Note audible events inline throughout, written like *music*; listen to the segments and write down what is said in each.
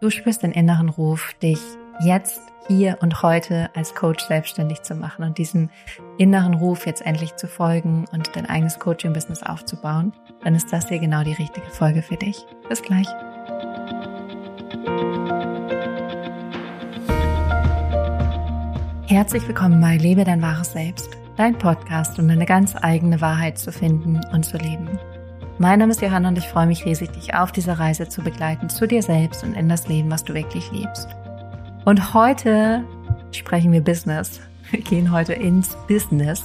du spürst den inneren Ruf, dich jetzt, hier und heute als Coach selbstständig zu machen und diesem inneren Ruf jetzt endlich zu folgen und dein eigenes Coaching-Business aufzubauen, dann ist das hier genau die richtige Folge für dich. Bis gleich. Herzlich willkommen bei Lebe dein wahres Selbst, dein Podcast, um deine ganz eigene Wahrheit zu finden und zu leben. Mein Name ist Johanna und ich freue mich riesig, dich auf dieser Reise zu begleiten zu dir selbst und in das Leben, was du wirklich liebst. Und heute sprechen wir Business. Wir gehen heute ins Business,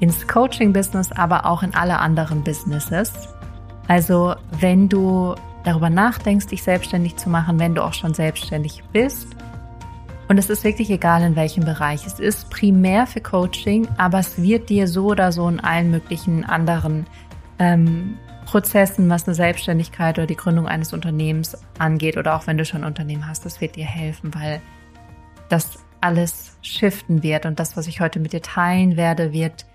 ins Coaching-Business, aber auch in alle anderen Businesses. Also wenn du darüber nachdenkst, dich selbstständig zu machen, wenn du auch schon selbstständig bist, und es ist wirklich egal, in welchem Bereich. Es ist primär für Coaching, aber es wird dir so oder so in allen möglichen anderen ähm, Prozessen, was eine Selbstständigkeit oder die Gründung eines Unternehmens angeht oder auch wenn du schon ein Unternehmen hast, das wird dir helfen, weil das alles shiften wird und das, was ich heute mit dir teilen werde, wird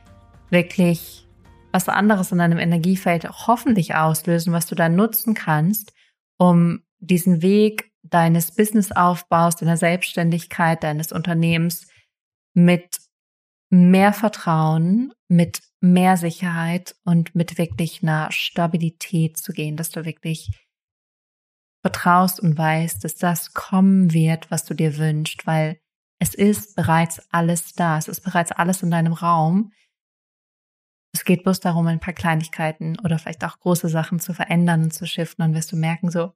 wirklich was anderes in deinem Energiefeld hoffentlich auslösen, was du dann nutzen kannst, um diesen Weg deines Businessaufbaus, deiner Selbstständigkeit, deines Unternehmens mit mehr Vertrauen, mit mehr Sicherheit und mit wirklich einer Stabilität zu gehen, dass du wirklich vertraust und weißt, dass das kommen wird, was du dir wünschst, weil es ist bereits alles da, es ist bereits alles in deinem Raum. Es geht bloß darum, ein paar Kleinigkeiten oder vielleicht auch große Sachen zu verändern und zu shiften. Dann wirst du merken, so,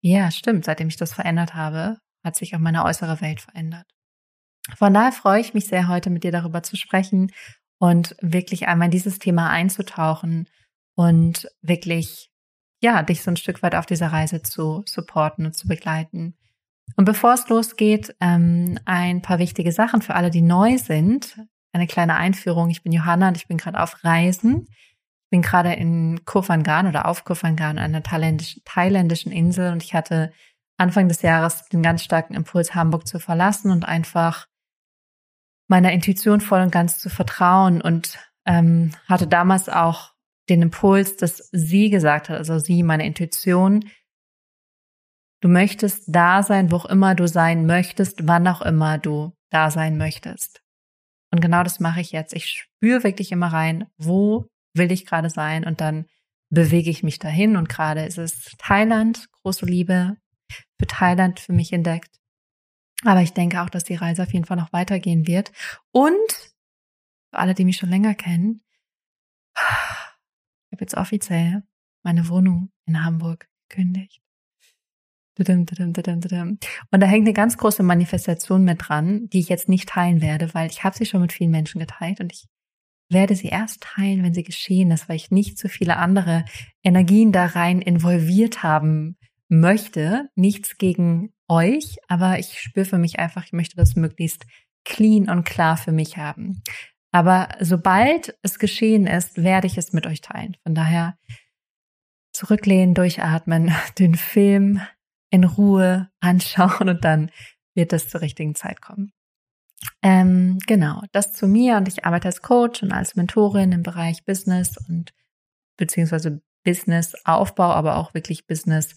ja, stimmt, seitdem ich das verändert habe, hat sich auch meine äußere Welt verändert. Von daher freue ich mich sehr, heute mit dir darüber zu sprechen und wirklich einmal in dieses Thema einzutauchen und wirklich, ja, dich so ein Stück weit auf dieser Reise zu supporten und zu begleiten. Und bevor es losgeht, ähm, ein paar wichtige Sachen für alle, die neu sind. Eine kleine Einführung. Ich bin Johanna und ich bin gerade auf Reisen. Ich bin gerade in Kofangan oder auf Kofangan, einer thailändischen, thailändischen Insel und ich hatte Anfang des Jahres den ganz starken Impuls, Hamburg zu verlassen und einfach meiner Intuition voll und ganz zu vertrauen und ähm, hatte damals auch den Impuls, dass sie gesagt hat, also sie, meine Intuition, du möchtest da sein, wo auch immer du sein möchtest, wann auch immer du da sein möchtest. Und genau das mache ich jetzt. Ich spüre wirklich immer rein, wo will ich gerade sein und dann bewege ich mich dahin und gerade ist es Thailand, große Liebe für Thailand für mich entdeckt. Aber ich denke auch, dass die Reise auf jeden Fall noch weitergehen wird. Und für alle, die mich schon länger kennen, ich habe jetzt offiziell meine Wohnung in Hamburg gekündigt. Und da hängt eine ganz große Manifestation mit dran, die ich jetzt nicht teilen werde, weil ich habe sie schon mit vielen Menschen geteilt und ich werde sie erst teilen, wenn sie geschehen ist, weil ich nicht so viele andere Energien da rein involviert haben möchte. Nichts gegen euch, aber ich spüre für mich einfach, ich möchte das möglichst clean und klar für mich haben. Aber sobald es geschehen ist, werde ich es mit euch teilen. Von daher zurücklehnen, durchatmen, *laughs* den Film in Ruhe anschauen und dann wird es zur richtigen Zeit kommen. Ähm, genau, das zu mir und ich arbeite als Coach und als Mentorin im Bereich Business und beziehungsweise Business Aufbau, aber auch wirklich Business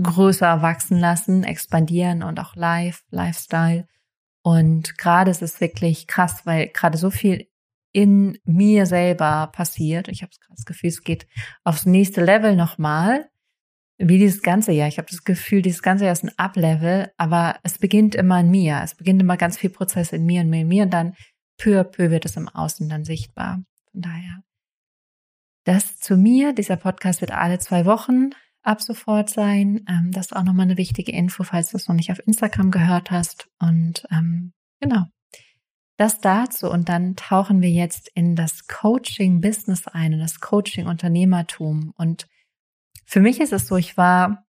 größer wachsen lassen, expandieren und auch live, Lifestyle. Und gerade ist es wirklich krass, weil gerade so viel in mir selber passiert. Ich habe das Gefühl, es geht aufs nächste Level nochmal. Wie dieses ganze Jahr. Ich habe das Gefühl, dieses ganze Jahr ist ein Up-Level, aber es beginnt immer in mir. Es beginnt immer ganz viel Prozess in mir und mir und mir und dann peu à peu wird es im Außen dann sichtbar. Von daher. Das zu mir. Dieser Podcast wird alle zwei Wochen ab sofort sein. Ähm, das ist auch nochmal eine wichtige Info, falls du es noch nicht auf Instagram gehört hast. Und ähm, genau, das dazu. Und dann tauchen wir jetzt in das Coaching-Business ein, in das Coaching-Unternehmertum. Und für mich ist es so, ich war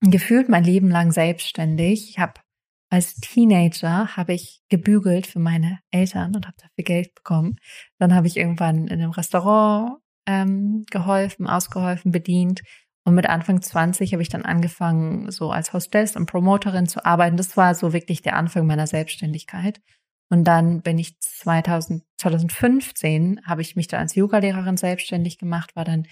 gefühlt mein Leben lang selbstständig. Ich habe als Teenager habe ich gebügelt für meine Eltern und habe dafür Geld bekommen. Dann habe ich irgendwann in einem Restaurant ähm, geholfen, ausgeholfen, bedient und mit Anfang 20 habe ich dann angefangen, so als Hostess und Promoterin zu arbeiten. Das war so wirklich der Anfang meiner Selbstständigkeit. Und dann bin ich 2000, 2015 habe ich mich dann als Yogalehrerin selbstständig gemacht, war dann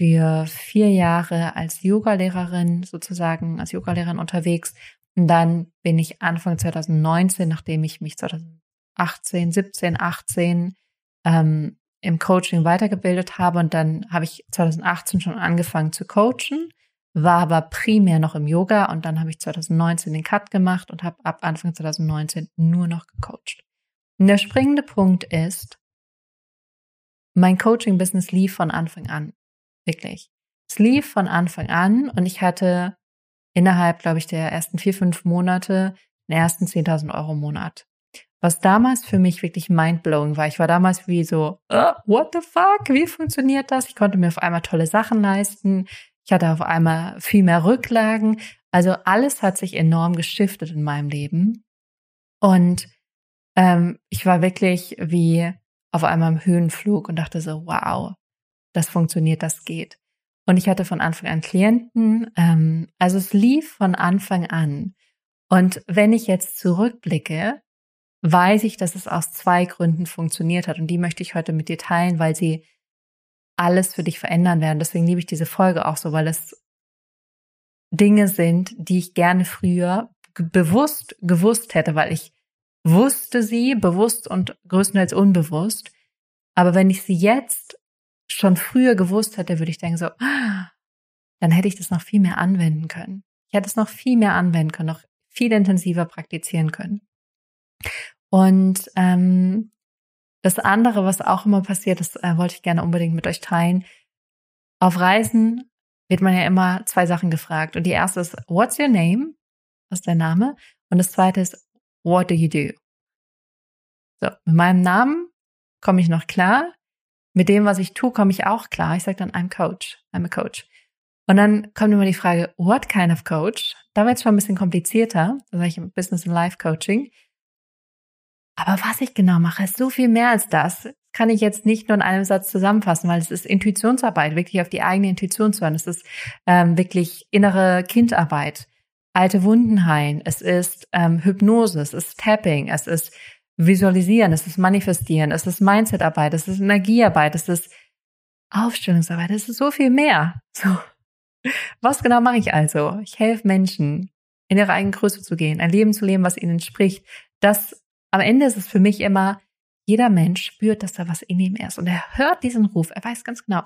für vier Jahre als Yogalehrerin sozusagen, als Yogalehrerin unterwegs. Und dann bin ich Anfang 2019, nachdem ich mich 2018, 17, 18 ähm, im Coaching weitergebildet habe und dann habe ich 2018 schon angefangen zu coachen, war aber primär noch im Yoga und dann habe ich 2019 den Cut gemacht und habe ab Anfang 2019 nur noch gecoacht. Und der springende Punkt ist, mein Coaching-Business lief von Anfang an. Wirklich. Es lief von Anfang an und ich hatte innerhalb, glaube ich, der ersten vier, fünf Monate den ersten 10.000 Euro im Monat. Was damals für mich wirklich mindblowing war. Ich war damals wie so, uh, what the fuck? Wie funktioniert das? Ich konnte mir auf einmal tolle Sachen leisten. Ich hatte auf einmal viel mehr Rücklagen. Also alles hat sich enorm geschiftet in meinem Leben. Und ähm, ich war wirklich wie auf einmal im Höhenflug und dachte so, wow, das funktioniert, das geht. Und ich hatte von Anfang an Klienten. Ähm, also es lief von Anfang an. Und wenn ich jetzt zurückblicke, weiß ich, dass es aus zwei Gründen funktioniert hat. Und die möchte ich heute mit dir teilen, weil sie alles für dich verändern werden. Deswegen liebe ich diese Folge auch so, weil es Dinge sind, die ich gerne früher bewusst gewusst hätte, weil ich wusste sie bewusst und größtenteils unbewusst. Aber wenn ich sie jetzt schon früher gewusst hätte, würde ich denken so, dann hätte ich das noch viel mehr anwenden können. Ich hätte es noch viel mehr anwenden können, noch viel intensiver praktizieren können. Und ähm, das andere, was auch immer passiert, das äh, wollte ich gerne unbedingt mit euch teilen. Auf Reisen wird man ja immer zwei Sachen gefragt. Und die erste ist, what's your name? Was ist dein Name? Und das zweite ist, what do you do? So, mit meinem Namen komme ich noch klar. Mit dem, was ich tue, komme ich auch klar. Ich sage dann, I'm Coach. I'm a Coach. Und dann kommt immer die Frage, what kind of Coach? Da wird es schon ein bisschen komplizierter. Da sage ich Business and Life Coaching. Aber was ich genau mache, ist so viel mehr als das. Kann ich jetzt nicht nur in einem Satz zusammenfassen, weil es ist Intuitionsarbeit, wirklich auf die eigene Intuition zu hören. Es ist ähm, wirklich innere Kindarbeit, alte Wunden heilen. Es ist ähm, Hypnose, es ist Tapping, es ist Visualisieren, es ist Manifestieren, es ist Mindsetarbeit, es ist Energiearbeit, es ist Aufstellungsarbeit, es ist so viel mehr. So. Was genau mache ich also? Ich helfe Menschen, in ihre eigene Größe zu gehen, ein Leben zu leben, was ihnen entspricht, das am Ende ist es für mich immer, jeder Mensch spürt, dass da was in ihm ist. Und er hört diesen Ruf. Er weiß ganz genau,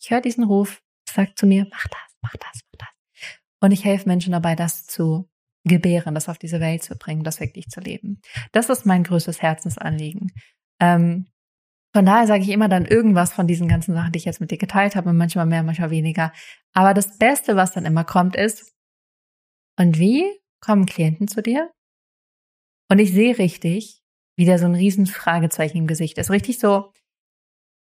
ich höre diesen Ruf, sagt zu mir, mach das, mach das, mach das. Und ich helfe Menschen dabei, das zu gebären, das auf diese Welt zu bringen, das wirklich zu leben. Das ist mein größtes Herzensanliegen. Ähm, von daher sage ich immer dann irgendwas von diesen ganzen Sachen, die ich jetzt mit dir geteilt habe, manchmal mehr, manchmal weniger. Aber das Beste, was dann immer kommt, ist, und wie kommen Klienten zu dir? Und ich sehe richtig, wie da so ein riesen Fragezeichen im Gesicht ist. Richtig so,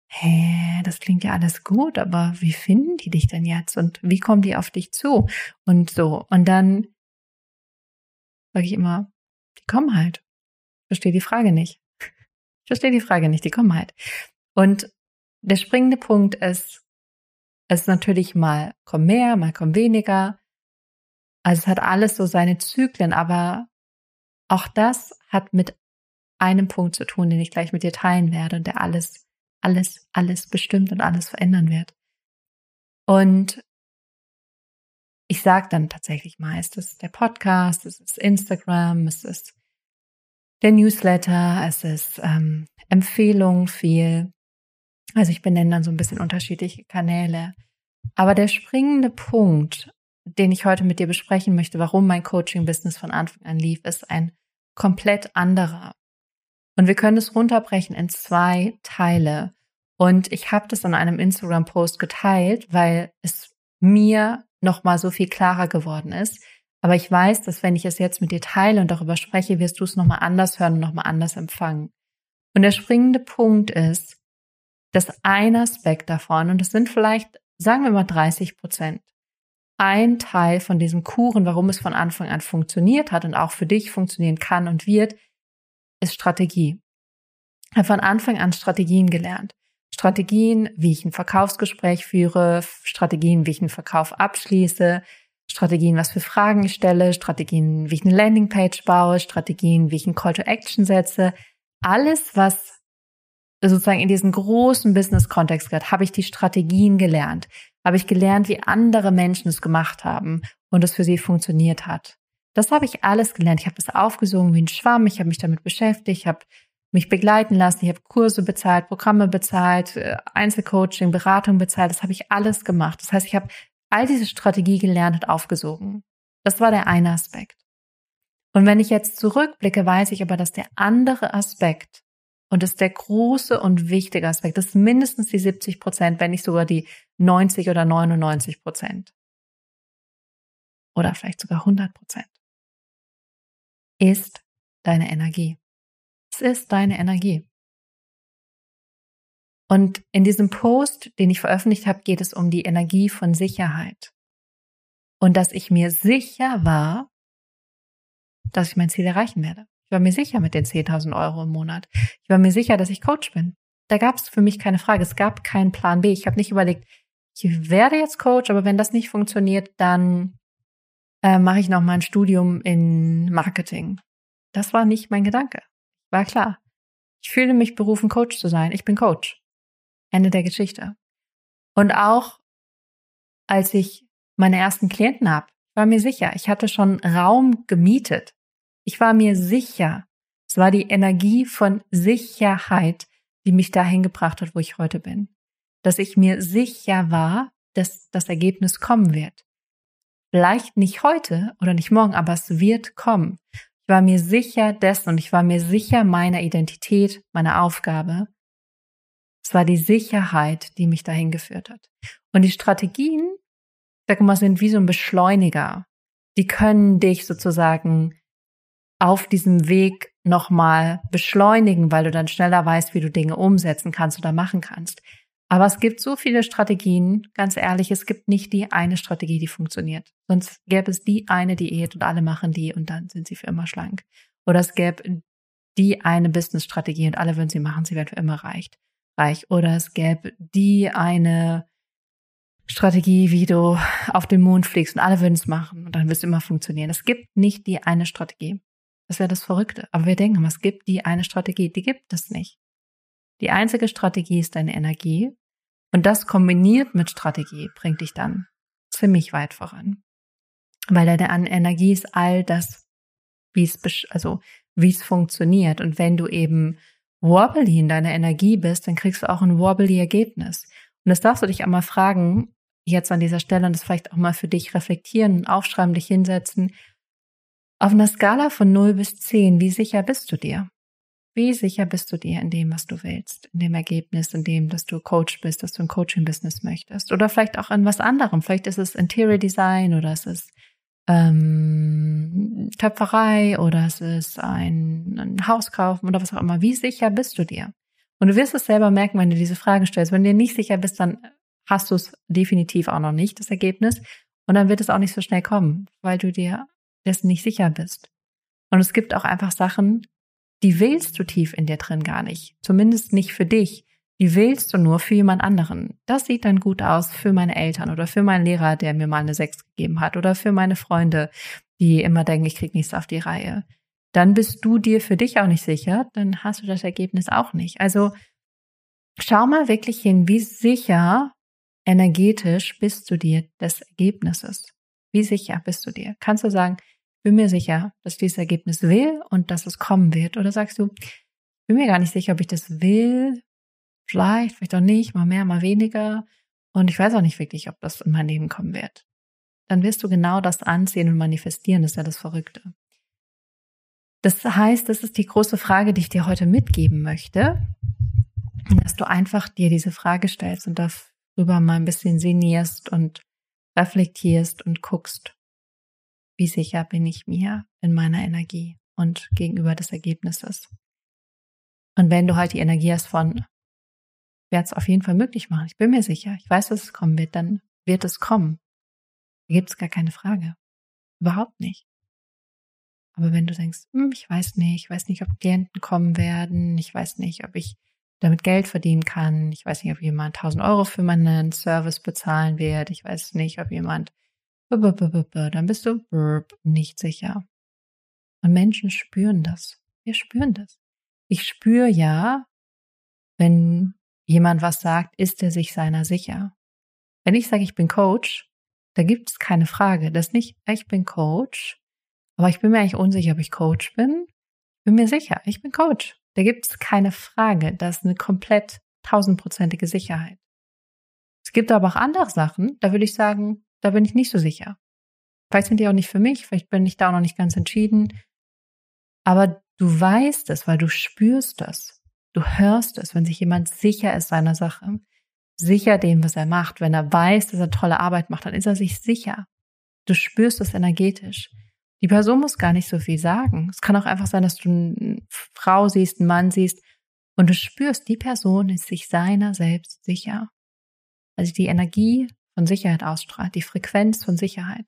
hä, das klingt ja alles gut, aber wie finden die dich denn jetzt? Und wie kommen die auf dich zu? Und so. Und dann sage ich immer, die kommen halt. Ich verstehe die Frage nicht. Ich verstehe die Frage nicht, die kommen halt. Und der springende Punkt ist, es ist natürlich mal kommen mehr, mal kommen weniger. Also es hat alles so seine Zyklen, aber auch das hat mit einem Punkt zu tun, den ich gleich mit dir teilen werde und der alles, alles, alles bestimmt und alles verändern wird. Und ich sage dann tatsächlich meist, es ist der Podcast, es ist Instagram, es ist der Newsletter, es ist ähm, Empfehlungen viel. Also ich benenne dann so ein bisschen unterschiedliche Kanäle. Aber der springende Punkt, den ich heute mit dir besprechen möchte, warum mein Coaching-Business von Anfang an lief, ist ein komplett anderer. Und wir können es runterbrechen in zwei Teile. Und ich habe das in einem Instagram-Post geteilt, weil es mir nochmal so viel klarer geworden ist. Aber ich weiß, dass wenn ich es jetzt mit dir teile und darüber spreche, wirst du es nochmal anders hören und nochmal anders empfangen. Und der springende Punkt ist, dass ein Aspekt davon, und es sind vielleicht, sagen wir mal 30 Prozent, ein Teil von diesem Kuchen, warum es von Anfang an funktioniert hat und auch für dich funktionieren kann und wird, ist Strategie. Ich habe von Anfang an Strategien gelernt. Strategien, wie ich ein Verkaufsgespräch führe, Strategien, wie ich einen Verkauf abschließe, Strategien, was für Fragen ich stelle, Strategien, wie ich eine Landingpage baue, Strategien, wie ich einen Call to Action setze. Alles, was sozusagen in diesen großen Business-Kontext gehört, habe ich die Strategien gelernt habe ich gelernt, wie andere Menschen es gemacht haben und es für sie funktioniert hat. Das habe ich alles gelernt. Ich habe es aufgesogen wie ein Schwamm. Ich habe mich damit beschäftigt. Ich habe mich begleiten lassen. Ich habe Kurse bezahlt, Programme bezahlt, äh, Einzelcoaching, Beratung bezahlt. Das habe ich alles gemacht. Das heißt, ich habe all diese Strategie gelernt und aufgesogen. Das war der eine Aspekt. Und wenn ich jetzt zurückblicke, weiß ich aber, dass der andere Aspekt und das ist der große und wichtige Aspekt, das ist mindestens die 70 Prozent, wenn nicht sogar die 90 oder 99 Prozent. Oder vielleicht sogar 100 Prozent. Ist deine Energie. Es ist deine Energie. Und in diesem Post, den ich veröffentlicht habe, geht es um die Energie von Sicherheit. Und dass ich mir sicher war, dass ich mein Ziel erreichen werde. Ich war mir sicher mit den 10.000 Euro im Monat. Ich war mir sicher, dass ich Coach bin. Da gab es für mich keine Frage. Es gab keinen Plan B. Ich habe nicht überlegt, ich werde jetzt Coach, aber wenn das nicht funktioniert, dann äh, mache ich noch mal ein Studium in Marketing. Das war nicht mein Gedanke. War klar. Ich fühle mich berufen, Coach zu sein. Ich bin Coach. Ende der Geschichte. Und auch als ich meine ersten Klienten habe, war mir sicher, ich hatte schon Raum gemietet. Ich war mir sicher, es war die Energie von Sicherheit, die mich dahin gebracht hat, wo ich heute bin. Dass ich mir sicher war, dass das Ergebnis kommen wird. Vielleicht nicht heute oder nicht morgen, aber es wird kommen. Ich war mir sicher dessen und ich war mir sicher meiner Identität, meiner Aufgabe. Es war die Sicherheit, die mich dahin geführt hat. Und die Strategien, sag mal, sind wie so ein Beschleuniger. Die können dich sozusagen auf diesem Weg nochmal beschleunigen, weil du dann schneller weißt, wie du Dinge umsetzen kannst oder machen kannst. Aber es gibt so viele Strategien, ganz ehrlich, es gibt nicht die eine Strategie, die funktioniert. Sonst gäbe es die eine Diät und alle machen die und dann sind sie für immer schlank. Oder es gäbe die eine Business-Strategie und alle würden sie machen, sie werden für immer reich. reich. Oder es gäbe die eine Strategie, wie du auf den Mond fliegst und alle würden es machen und dann wirst du immer funktionieren. Es gibt nicht die eine Strategie. Das wäre das Verrückte. Aber wir denken, es gibt die eine Strategie. Die gibt es nicht. Die einzige Strategie ist deine Energie. Und das kombiniert mit Strategie bringt dich dann ziemlich weit voran. Weil deine Energie ist all das, wie es, also, wie es funktioniert. Und wenn du eben wobbly in deiner Energie bist, dann kriegst du auch ein wobbly Ergebnis. Und das darfst du dich einmal fragen, jetzt an dieser Stelle und das vielleicht auch mal für dich reflektieren, aufschreiben, dich hinsetzen. Auf einer Skala von 0 bis 10, wie sicher bist du dir? Wie sicher bist du dir in dem, was du willst, in dem Ergebnis, in dem, dass du Coach bist, dass du ein Coaching-Business möchtest? Oder vielleicht auch in was anderem. Vielleicht ist es Interior Design oder es ist ähm, Töpferei oder es ist ein, ein Haus kaufen oder was auch immer. Wie sicher bist du dir? Und du wirst es selber merken, wenn du diese Frage stellst. Wenn du dir nicht sicher bist, dann hast du es definitiv auch noch nicht, das Ergebnis. Und dann wird es auch nicht so schnell kommen, weil du dir dessen nicht sicher bist. Und es gibt auch einfach Sachen, die willst du tief in dir drin gar nicht. Zumindest nicht für dich. Die willst du nur für jemand anderen. Das sieht dann gut aus für meine Eltern oder für meinen Lehrer, der mir mal eine Sechs gegeben hat oder für meine Freunde, die immer denken, ich krieg nichts auf die Reihe. Dann bist du dir für dich auch nicht sicher, dann hast du das Ergebnis auch nicht. Also schau mal wirklich hin, wie sicher energetisch bist du dir des Ergebnisses. Wie sicher bist du dir? Kannst du sagen, bin mir sicher, dass dieses Ergebnis will und dass es kommen wird? Oder sagst du, bin mir gar nicht sicher, ob ich das will, vielleicht, vielleicht auch nicht, mal mehr, mal weniger. Und ich weiß auch nicht wirklich, ob das in mein Leben kommen wird. Dann wirst du genau das anziehen und manifestieren. Das ist ja das Verrückte. Das heißt, das ist die große Frage, die ich dir heute mitgeben möchte, dass du einfach dir diese Frage stellst und darüber mal ein bisschen sinnierst und reflektierst und guckst, wie sicher bin ich mir in meiner Energie und gegenüber des Ergebnisses. Und wenn du halt die Energie hast von, werde es auf jeden Fall möglich machen, ich bin mir sicher, ich weiß, dass es kommen wird, dann wird es kommen. Da gibt es gar keine Frage. Überhaupt nicht. Aber wenn du denkst, hm, ich weiß nicht, ich weiß nicht, ob Klienten kommen werden, ich weiß nicht, ob ich damit Geld verdienen kann, ich weiß nicht, ob jemand 1000 Euro für meinen Service bezahlen wird, ich weiß nicht, ob jemand dann bist du nicht sicher. Und Menschen spüren das. Wir spüren das. Ich spüre ja, wenn jemand was sagt, ist er sich seiner sicher. Wenn ich sage, ich bin Coach, da gibt es keine Frage. Das nicht, ich bin Coach, aber ich bin mir eigentlich unsicher, ob ich Coach bin. Bin mir sicher, ich bin Coach. Da gibt es keine Frage. Das ist eine komplett tausendprozentige Sicherheit. Es gibt aber auch andere Sachen, da würde ich sagen, da bin ich nicht so sicher. Vielleicht sind die auch nicht für mich, vielleicht bin ich da auch noch nicht ganz entschieden. Aber du weißt es, weil du spürst es. Du hörst es, wenn sich jemand sicher ist seiner Sache, sicher dem, was er macht. Wenn er weiß, dass er tolle Arbeit macht, dann ist er sich sicher. Du spürst es energetisch. Die Person muss gar nicht so viel sagen. Es kann auch einfach sein, dass du eine Frau siehst, einen Mann siehst und du spürst, die Person ist sich seiner selbst sicher. Also die Energie von Sicherheit ausstrahlt, die Frequenz von Sicherheit.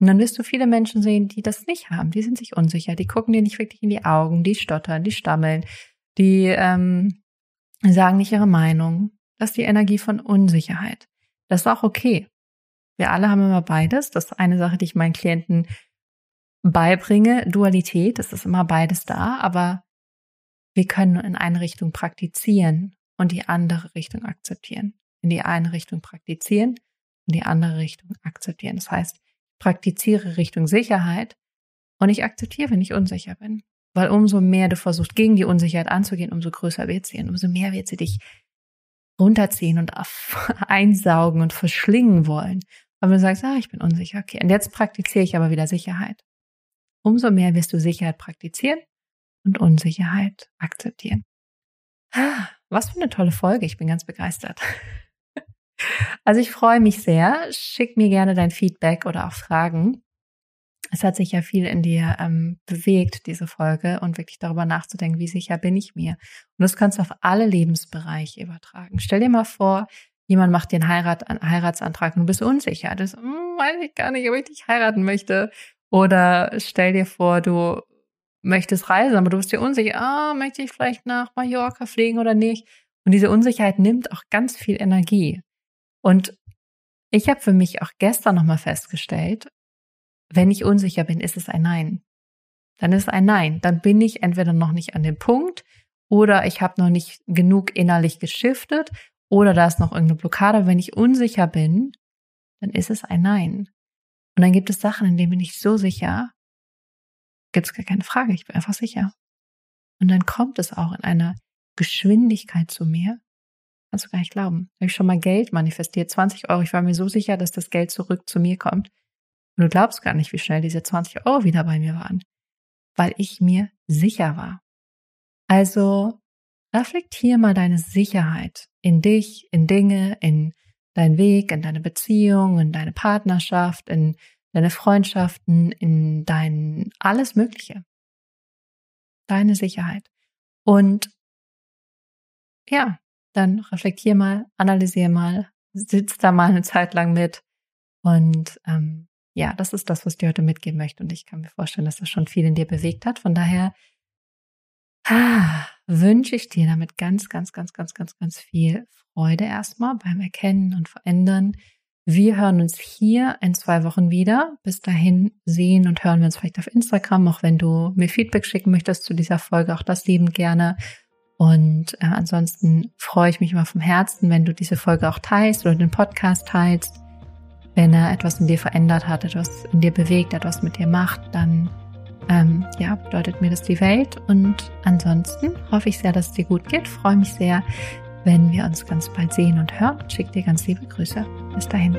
Und dann wirst du viele Menschen sehen, die das nicht haben. Die sind sich unsicher, die gucken dir nicht wirklich in die Augen, die stottern, die stammeln, die ähm, sagen nicht ihre Meinung. Das ist die Energie von Unsicherheit. Das ist auch okay. Wir alle haben immer beides. Das ist eine Sache, die ich meinen Klienten beibringe. Dualität, es ist immer beides da, aber wir können in eine Richtung praktizieren und die andere Richtung akzeptieren. In die eine Richtung praktizieren und die andere Richtung akzeptieren. Das heißt, praktiziere Richtung Sicherheit und ich akzeptiere, wenn ich unsicher bin. Weil umso mehr du versuchst, gegen die Unsicherheit anzugehen, umso größer wird sie und umso mehr wird sie dich runterziehen und *laughs* einsaugen und verschlingen wollen. Aber wenn du sagst, ah, ich bin unsicher, okay, und jetzt praktiziere ich aber wieder Sicherheit. Umso mehr wirst du Sicherheit praktizieren und Unsicherheit akzeptieren. Ah, was für eine tolle Folge, ich bin ganz begeistert. Also ich freue mich sehr. Schick mir gerne dein Feedback oder auch Fragen. Es hat sich ja viel in dir ähm, bewegt, diese Folge, und wirklich darüber nachzudenken, wie sicher bin ich mir. Und das kannst du auf alle Lebensbereiche übertragen. Stell dir mal vor, jemand macht dir einen, Heirat, Heiratsantrag und du bist unsicher. Das hm, weiß ich gar nicht, ob ich dich heiraten möchte. Oder stell dir vor, du möchtest reisen, aber du bist dir unsicher, ah, möchte ich vielleicht nach Mallorca fliegen oder nicht? Und diese Unsicherheit nimmt auch ganz viel Energie. Und ich habe für mich auch gestern nochmal festgestellt, wenn ich unsicher bin, ist es ein Nein. Dann ist es ein Nein. Dann bin ich entweder noch nicht an dem Punkt oder ich habe noch nicht genug innerlich geschiftet oder da ist noch irgendeine Blockade. Wenn ich unsicher bin, dann ist es ein Nein. Und dann gibt es Sachen, in denen bin ich so sicher, gibt es gar keine Frage, ich bin einfach sicher. Und dann kommt es auch in einer Geschwindigkeit zu mir, Kannst du gar nicht glauben. Habe ich schon mal Geld manifestiert, 20 Euro. Ich war mir so sicher, dass das Geld zurück zu mir kommt. Und du glaubst gar nicht, wie schnell diese 20 Euro wieder bei mir waren. Weil ich mir sicher war. Also reflektier mal deine Sicherheit in dich, in Dinge, in deinen Weg, in deine Beziehung, in deine Partnerschaft, in deine Freundschaften, in dein alles Mögliche. Deine Sicherheit. Und ja, dann reflektier mal, analysier mal, sitz da mal eine Zeit lang mit. Und ähm, ja, das ist das, was ich dir heute mitgeben möchte. Und ich kann mir vorstellen, dass das schon viel in dir bewegt hat. Von daher ah, wünsche ich dir damit ganz, ganz, ganz, ganz, ganz, ganz viel Freude erstmal beim Erkennen und Verändern. Wir hören uns hier in zwei Wochen wieder. Bis dahin sehen und hören wir uns vielleicht auf Instagram, auch wenn du mir Feedback schicken möchtest zu dieser Folge, auch das lieben gerne. Und äh, ansonsten freue ich mich immer vom Herzen, wenn du diese Folge auch teilst oder den Podcast teilst. Wenn er etwas in dir verändert hat, etwas in dir bewegt, etwas mit dir macht, dann ähm, ja, bedeutet mir das die Welt. Und ansonsten hoffe ich sehr, dass es dir gut geht. Freue mich sehr, wenn wir uns ganz bald sehen und hören. Schick dir ganz liebe Grüße. Bis dahin.